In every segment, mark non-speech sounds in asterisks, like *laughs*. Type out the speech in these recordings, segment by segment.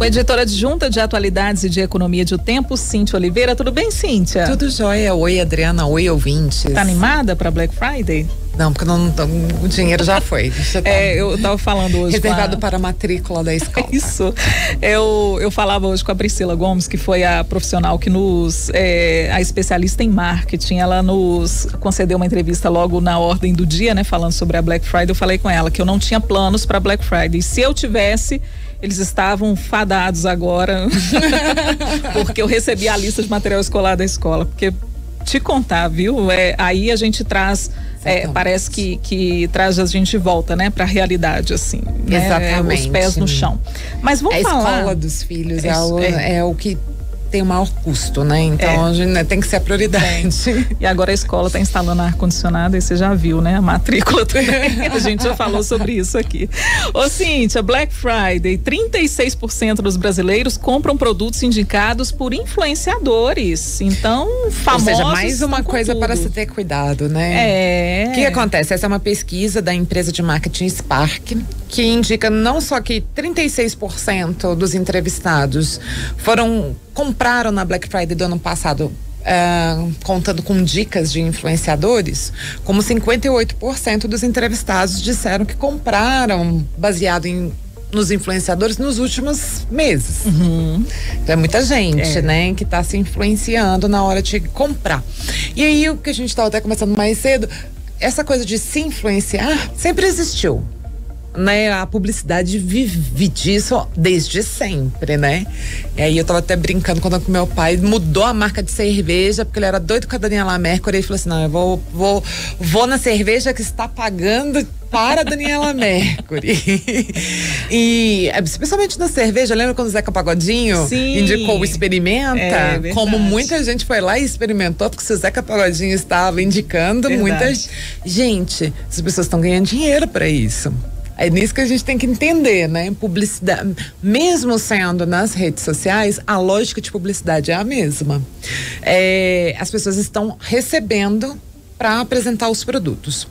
O editor adjunta de atualidades e de economia de O Tempo, Cíntia Oliveira. Tudo bem, Cíntia? Tudo jóia. Oi, Adriana. Oi, ouvintes. Tá animada para Black Friday? Não, porque não, o dinheiro já foi. Tá *laughs* é, eu tava falando hoje. Reservado a... para a matrícula da escola. *laughs* Isso. Eu, eu falava hoje com a Priscila Gomes, que foi a profissional que nos. É, a especialista em marketing. Ela nos concedeu uma entrevista logo na ordem do dia, né? Falando sobre a Black Friday. Eu falei com ela que eu não tinha planos para Black Friday. Se eu tivesse eles estavam fadados agora, *laughs* porque eu recebi a lista de material escolar da escola. Porque te contar, viu? É, aí a gente traz. É, parece que, que traz a gente de volta, né, para a realidade, assim. Né? Exatamente. Os pés no chão. Mas vamos é falar. A escola dos filhos é, é, é, é o que tem o maior custo, né? Então é. a gente, né, tem que ser a prioridade. E agora a escola está instalando ar-condicionado e você já viu, né? A matrícula também. a gente já falou sobre isso aqui. Ô, Cíntia, Black Friday, 36% dos brasileiros compram produtos indicados por influenciadores. Então, famosos. Ou seja, mais uma coisa tudo. para se ter cuidado, né? É. O que acontece? Essa é uma pesquisa da empresa de marketing Spark, que indica não só que 36% dos entrevistados foram compraram na Black Friday do ano passado Uh, contando com dicas de influenciadores, como 58% dos entrevistados disseram que compraram baseado em nos influenciadores nos últimos meses. Uhum. Então é muita gente, é. né, que está se influenciando na hora de comprar. E aí o que a gente estava até começando mais cedo, essa coisa de se influenciar sempre existiu né, a publicidade vive disso desde sempre, né? E aí eu tava até brincando quando meu pai mudou a marca de cerveja, porque ele era doido com a Daniela Mercury e falou assim: não, eu vou, vou, vou na cerveja que está pagando para a Daniela *laughs* Mercury. *laughs* e especialmente na cerveja, lembra quando o Zeca Pagodinho Sim. indicou o experimenta? É, como muita gente foi lá e experimentou, porque se o Zeca Pagodinho estava indicando, verdade. muitas. Gente, as pessoas estão ganhando dinheiro para isso. É nisso que a gente tem que entender, né? Publicidade, mesmo sendo nas redes sociais, a lógica de publicidade é a mesma. É, as pessoas estão recebendo para apresentar os produtos.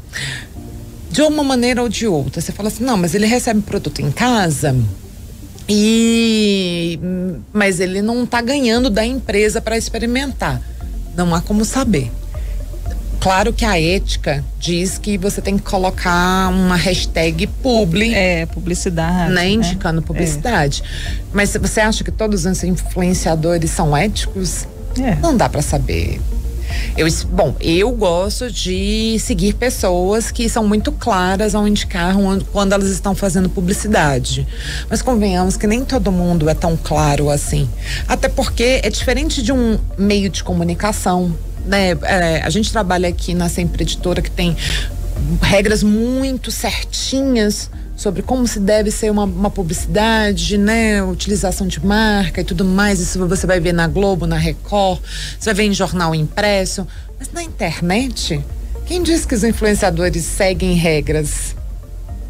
De uma maneira ou de outra. Você fala assim, não, mas ele recebe produto em casa. E mas ele não está ganhando da empresa para experimentar. Não há como saber. Claro que a ética diz que você tem que colocar uma hashtag publi. É, publicidade. Né, indicando né? publicidade. É. Mas você acha que todos os influenciadores são éticos? É. Não dá para saber. Eu, bom, eu gosto de seguir pessoas que são muito claras ao indicar quando elas estão fazendo publicidade. Mas convenhamos que nem todo mundo é tão claro assim. Até porque é diferente de um meio de comunicação né, é, a gente trabalha aqui na Sempre Editora que tem regras muito certinhas sobre como se deve ser uma, uma, publicidade, né? Utilização de marca e tudo mais. Isso você vai ver na Globo, na Record, você vai ver em jornal impresso. Mas na internet, quem diz que os influenciadores seguem regras?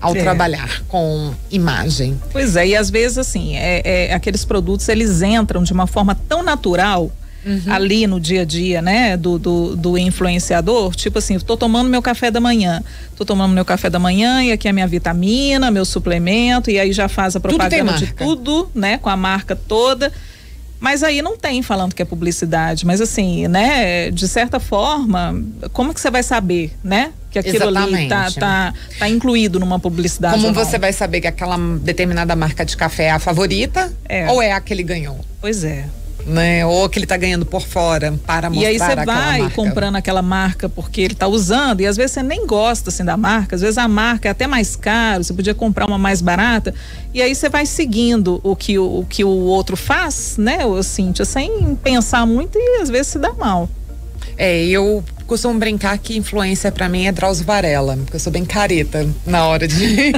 Ao é. trabalhar com imagem. Pois é, e às vezes assim, é, é, aqueles produtos eles entram de uma forma tão natural Uhum. ali no dia a dia, né, do, do, do, influenciador, tipo assim, estou tomando meu café da manhã, estou tomando meu café da manhã e aqui é minha vitamina, meu suplemento, e aí já faz a propaganda tudo de tudo, né, com a marca toda. Mas aí não tem falando que é publicidade, mas assim, né, de certa forma, como que você vai saber, né? Que aquilo Exatamente. ali tá, tá, tá incluído numa publicidade. Como você vai saber que aquela determinada marca de café é a favorita é. ou é a que ele ganhou? Pois é né? Ou que ele está ganhando por fora para mostrar E aí você vai marca. comprando aquela marca porque ele está usando e às vezes você nem gosta assim da marca, às vezes a marca é até mais caro, você podia comprar uma mais barata e aí você vai seguindo o que o, o que o outro faz, né, o Cíntia, sem pensar muito e às vezes se dá mal. É, eu costumo brincar que influência para mim é Drauzio Varela, porque eu sou bem careta na hora de *laughs*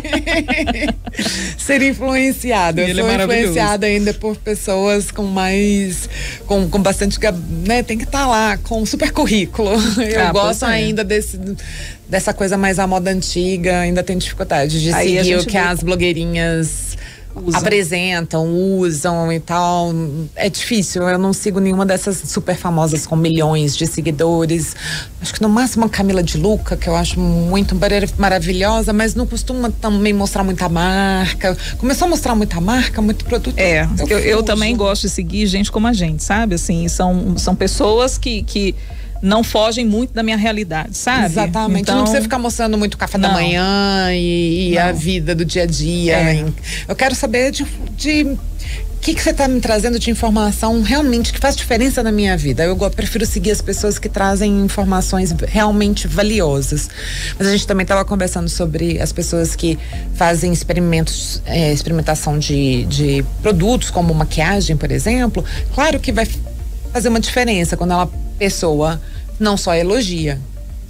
ser influenciada. Eu sou é influenciada ainda por pessoas com mais, com, com bastante, né, tem que estar tá lá com super currículo. *laughs* Eu ah, gosto é. ainda desse dessa coisa mais à moda antiga, ainda tenho dificuldade de Aí seguir o que vê... as blogueirinhas Usa. apresentam, usam e tal. É difícil. Eu não sigo nenhuma dessas super famosas com milhões de seguidores. Acho que no máximo a Camila de Luca, que eu acho muito maravilhosa, mas não costuma também mostrar muita marca. Começou a mostrar muita marca, muito produto. É, eu, eu, eu também gosto de seguir gente como a gente, sabe? Assim, são, são pessoas que. que não fogem muito da minha realidade, sabe? Exatamente. Então, não precisa ficar mostrando muito café não. da manhã e, e a vida do dia a dia. É. Eu quero saber de, de o que, que você está me trazendo de informação realmente que faz diferença na minha vida? Eu prefiro seguir as pessoas que trazem informações realmente valiosas. Mas a gente também estava conversando sobre as pessoas que fazem experimentos, é, experimentação de, de produtos, como maquiagem, por exemplo. Claro que vai fazer uma diferença quando ela pessoa não só elogia.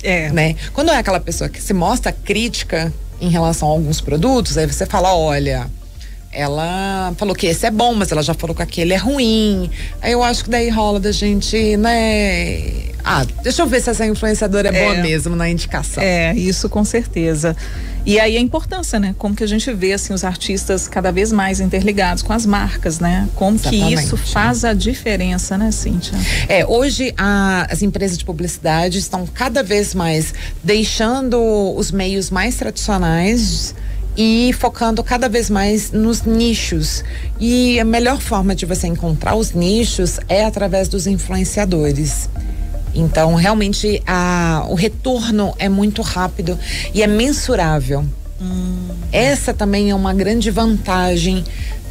É. Né? Quando é aquela pessoa que se mostra crítica em relação a alguns produtos, aí você fala, olha, ela falou que esse é bom, mas ela já falou que aquele é ruim. Aí eu acho que daí rola da gente, né? Ah, deixa eu ver se essa influenciadora é, é boa mesmo na indicação. É, isso com certeza. E aí a importância, né? Como que a gente vê assim os artistas cada vez mais interligados com as marcas, né? Como Exatamente. que isso faz a diferença, né, Cíntia? É, hoje a, as empresas de publicidade estão cada vez mais deixando os meios mais tradicionais e focando cada vez mais nos nichos. E a melhor forma de você encontrar os nichos é através dos influenciadores. Então, realmente, a, o retorno é muito rápido e é mensurável. Hum. Essa também é uma grande vantagem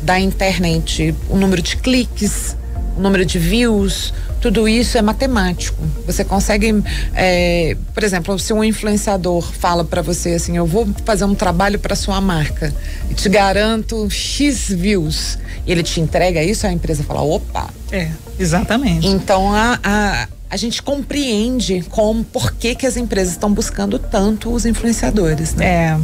da internet. O número de cliques, o número de views, tudo isso é matemático. Você consegue, é, por exemplo, se um influenciador fala para você assim, eu vou fazer um trabalho para sua marca e te garanto X views, e ele te entrega isso, a empresa fala, opa. É, exatamente. Então a, a a gente compreende como, por que, que as empresas estão buscando tanto os influenciadores, né? É.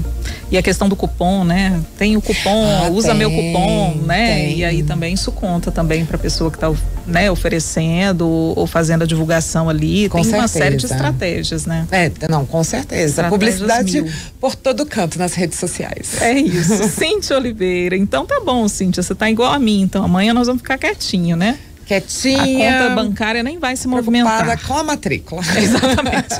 E a questão do cupom, né? Tem o cupom, ah, usa tem, meu cupom, né? Tem. E aí também isso conta também para a pessoa que está né, oferecendo ou fazendo a divulgação ali. Com tem certeza. uma série de estratégias, né? É, não, com certeza. Publicidade mil. por todo canto nas redes sociais. É isso. *laughs* Cíntia Oliveira. Então tá bom, Cíntia, você tá igual a mim. Então amanhã nós vamos ficar quietinho, né? Quietinha. A conta bancária nem vai se movimentar. com a matrícula. *laughs* Exatamente.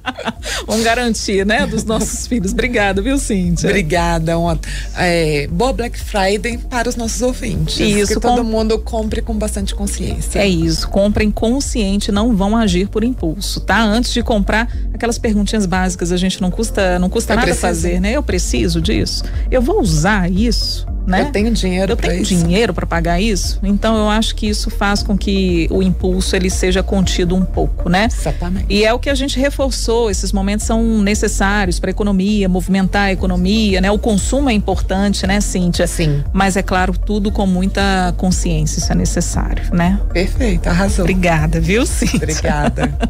*laughs* Vamos garantir, né, dos nossos filhos. Obrigada, viu, Cíntia? Obrigada. Uma, é, boa Black Friday para os nossos ouvintes. Isso. Que com... todo mundo compre com bastante consciência. É isso. Comprem consciente, não vão agir por impulso, tá? Antes de comprar, aquelas perguntinhas básicas a gente não custa, não custa nada preciso. fazer, né? Eu preciso disso? Eu vou usar isso? né? Eu tenho dinheiro. Eu tenho isso. dinheiro para pagar isso. Então eu acho que isso faz com que o impulso ele seja contido um pouco, né? Exatamente. E é o que a gente reforçou. Esses momentos são necessários para economia, movimentar a economia, né? O consumo é importante, né, Cíntia? Sim. Mas é claro tudo com muita consciência, isso é necessário, né? Perfeito, arrasou. Obrigada, viu, Cíntia? Obrigada. *laughs*